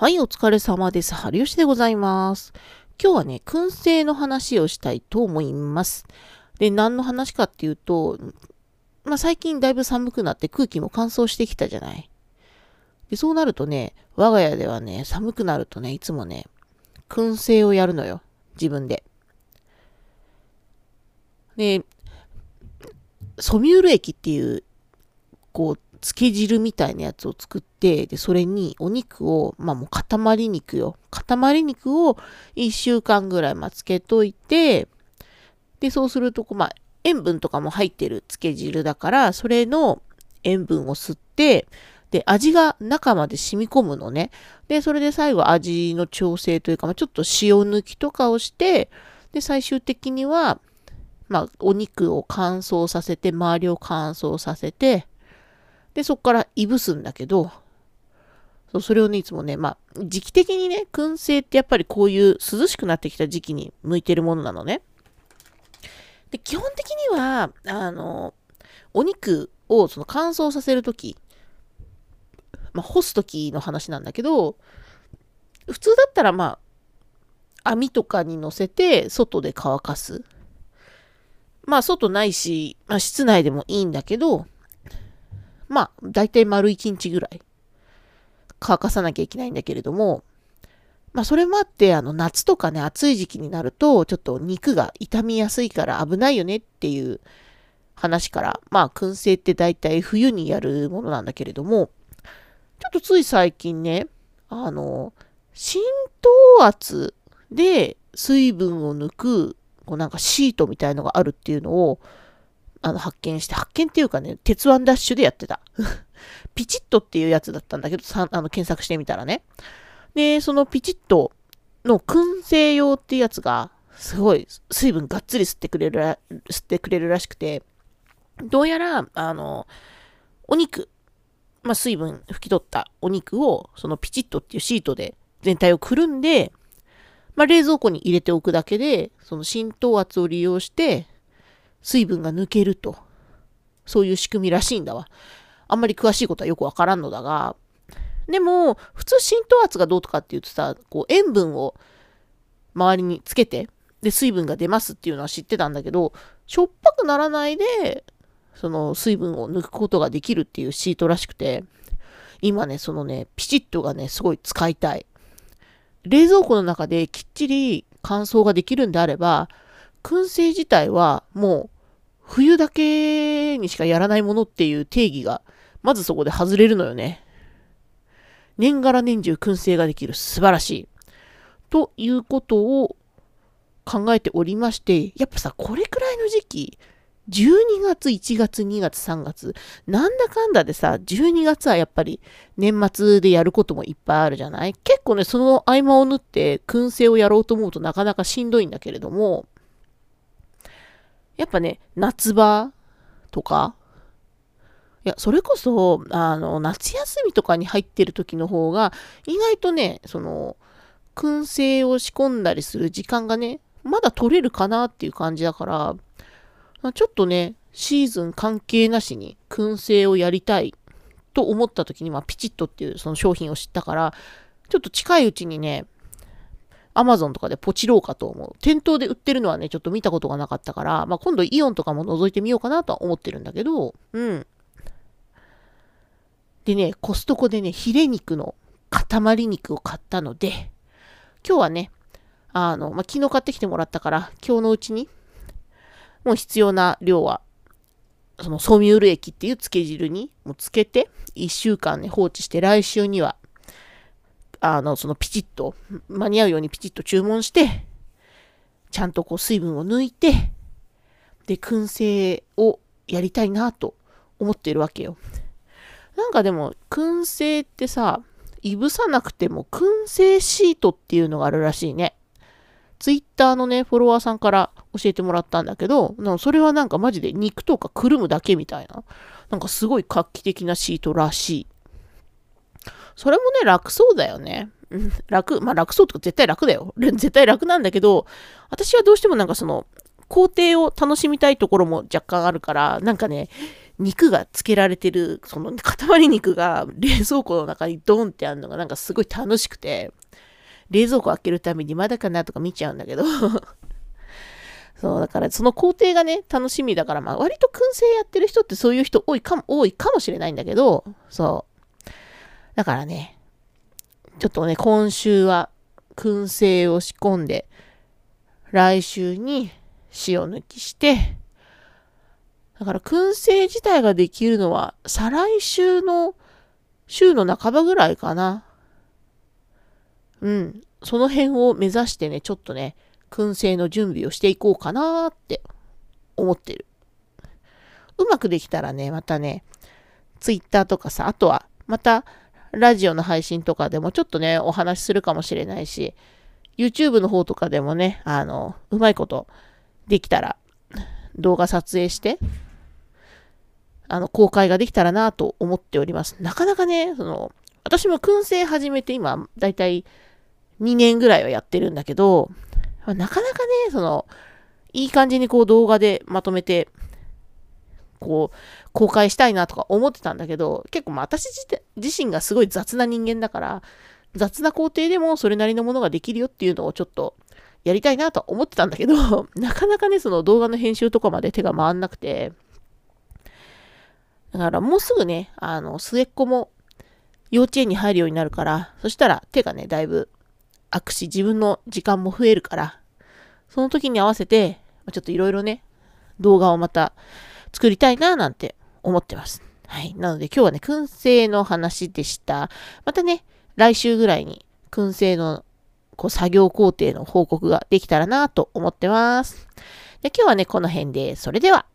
はい、お疲れ様です。春吉でございます。今日はね、燻製の話をしたいと思います。で、何の話かっていうと、まあ、最近だいぶ寒くなって空気も乾燥してきたじゃない。で、そうなるとね、我が家ではね、寒くなるとね、いつもね、燻製をやるのよ。自分で。で、ソミュール液っていう、こう、漬け汁みたいなやつを作って、で、それにお肉を、まあもう塊肉よ。塊肉を1週間ぐらい、まあ、漬けといて、で、そうすると、まあ、塩分とかも入ってる漬け汁だから、それの塩分を吸って、で、味が中まで染み込むのね。で、それで最後味の調整というか、まあ、ちょっと塩抜きとかをして、で、最終的には、まあ、お肉を乾燥させて、周りを乾燥させて、で、そこからいぶすんだけど、そうそれをね、いつもね、まあ、時期的にね、燻製ってやっぱりこういう涼しくなってきた時期に向いてるものなのね。で、基本的には、あの、お肉をその乾燥させるとき、まあ、干すときの話なんだけど、普通だったらまあ、網とかに乗せて外で乾かす。まあ、外ないし、まあ、室内でもいいんだけど、まあ、だいたい丸1日ぐらい乾かさなきゃいけないんだけれども、まあ、それもあって、あの、夏とかね、暑い時期になると、ちょっと肉が傷みやすいから危ないよねっていう話から、まあ、燻製って大体冬にやるものなんだけれども、ちょっとつい最近ね、あの、浸透圧で水分を抜く、こうなんかシートみたいのがあるっていうのを、あの、発見して、発見っていうかね、鉄腕ダッシュでやってた。ピチッとっていうやつだったんだけど、さあの検索してみたらね。で、そのピチッとの燻製用っていうやつが、すごい水分がっつり吸ってくれる、吸ってくれるらしくて、どうやら、あの、お肉、まあ、水分拭き取ったお肉を、そのピチッとっていうシートで全体をくるんで、まあ、冷蔵庫に入れておくだけで、その浸透圧を利用して、水分が抜けると。そういう仕組みらしいんだわ。あんまり詳しいことはよくわからんのだが、でも、普通浸透圧がどうとかって言うとさ、こう塩分を周りにつけて、で、水分が出ますっていうのは知ってたんだけど、しょっぱくならないで、その水分を抜くことができるっていうシートらしくて、今ね、そのね、ピチッとがね、すごい使いたい。冷蔵庫の中できっちり乾燥ができるんであれば、燻製自体はもう冬だけにしかやらないものっていう定義がまずそこで外れるのよね。年がら年中燻製ができる素晴らしい。ということを考えておりまして、やっぱさ、これくらいの時期、12月、1月、2月、3月、なんだかんだでさ、12月はやっぱり年末でやることもいっぱいあるじゃない？結構ね、その合間を縫って燻製をやろうと思うとなかなかしんどいんだけれども、やっぱね、夏場とか、いや、それこそ、あの、夏休みとかに入ってる時の方が、意外とね、その、燻製を仕込んだりする時間がね、まだ取れるかなっていう感じだから、ちょっとね、シーズン関係なしに燻製をやりたいと思った時に、まあ、ピチッとっていうその商品を知ったから、ちょっと近いうちにね、アマゾンとかでポチろうかと思う。店頭で売ってるのはね、ちょっと見たことがなかったから、まあ、今度イオンとかも覗いてみようかなとは思ってるんだけど、うん。でね、コストコでね、ヒレ肉の塊肉を買ったので、今日はね、あの、まあ、昨日買ってきてもらったから、今日のうちに、もう必要な量は、そのソミュール液っていう漬け汁にもうつけて、1週間ね、放置して来週にはあの、そのピチッと、間に合うようにピチッと注文して、ちゃんとこう水分を抜いて、で、燻製をやりたいなと思ってるわけよ。なんかでも、燻製ってさ、いぶさなくても燻製シートっていうのがあるらしいね。ツイッターのね、フォロワーさんから教えてもらったんだけど、それはなんかマジで肉とかくるむだけみたいな。なんかすごい画期的なシートらしい。それもね、楽そうだよね。楽、まあ楽そうとか絶対楽だよ。絶対楽なんだけど、私はどうしてもなんかその、工程を楽しみたいところも若干あるから、なんかね、肉がつけられてる、その塊肉が冷蔵庫の中にドンってあるのがなんかすごい楽しくて、冷蔵庫開けるためにまだかなとか見ちゃうんだけど そう、だからその工程がね、楽しみだから、まあ割と燻製やってる人ってそういう人多いかも、多いかもしれないんだけど、そう。だからね、ちょっとね、今週は燻製を仕込んで、来週に塩抜きして、だから燻製自体ができるのは、再来週の週の半ばぐらいかな。うん。その辺を目指してね、ちょっとね、燻製の準備をしていこうかなって思ってる。うまくできたらね、またね、ツイッターとかさ、あとは、また、ラジオの配信とかでもちょっとね、お話しするかもしれないし、YouTube の方とかでもね、あの、うまいことできたら、動画撮影して、あの、公開ができたらなと思っております。なかなかね、その、私も燻製始めて今、だいたい2年ぐらいはやってるんだけど、なかなかね、その、いい感じにこう動画でまとめて、こう、公開したいなとか思ってたんだけど、結構まあ私自身がすごい雑な人間だから、雑な工程でもそれなりのものができるよっていうのをちょっとやりたいなと思ってたんだけど、なかなかね、その動画の編集とかまで手が回んなくて、だからもうすぐね、あの、末っ子も幼稚園に入るようになるから、そしたら手がね、だいぶ空くし、自分の時間も増えるから、その時に合わせて、ちょっといろいろね、動画をまた作りたいななんて思ってます。はい。なので今日はね、燻製の話でした。またね、来週ぐらいに燻製のこう作業工程の報告ができたらなと思ってます。で今日はね、この辺で、それでは。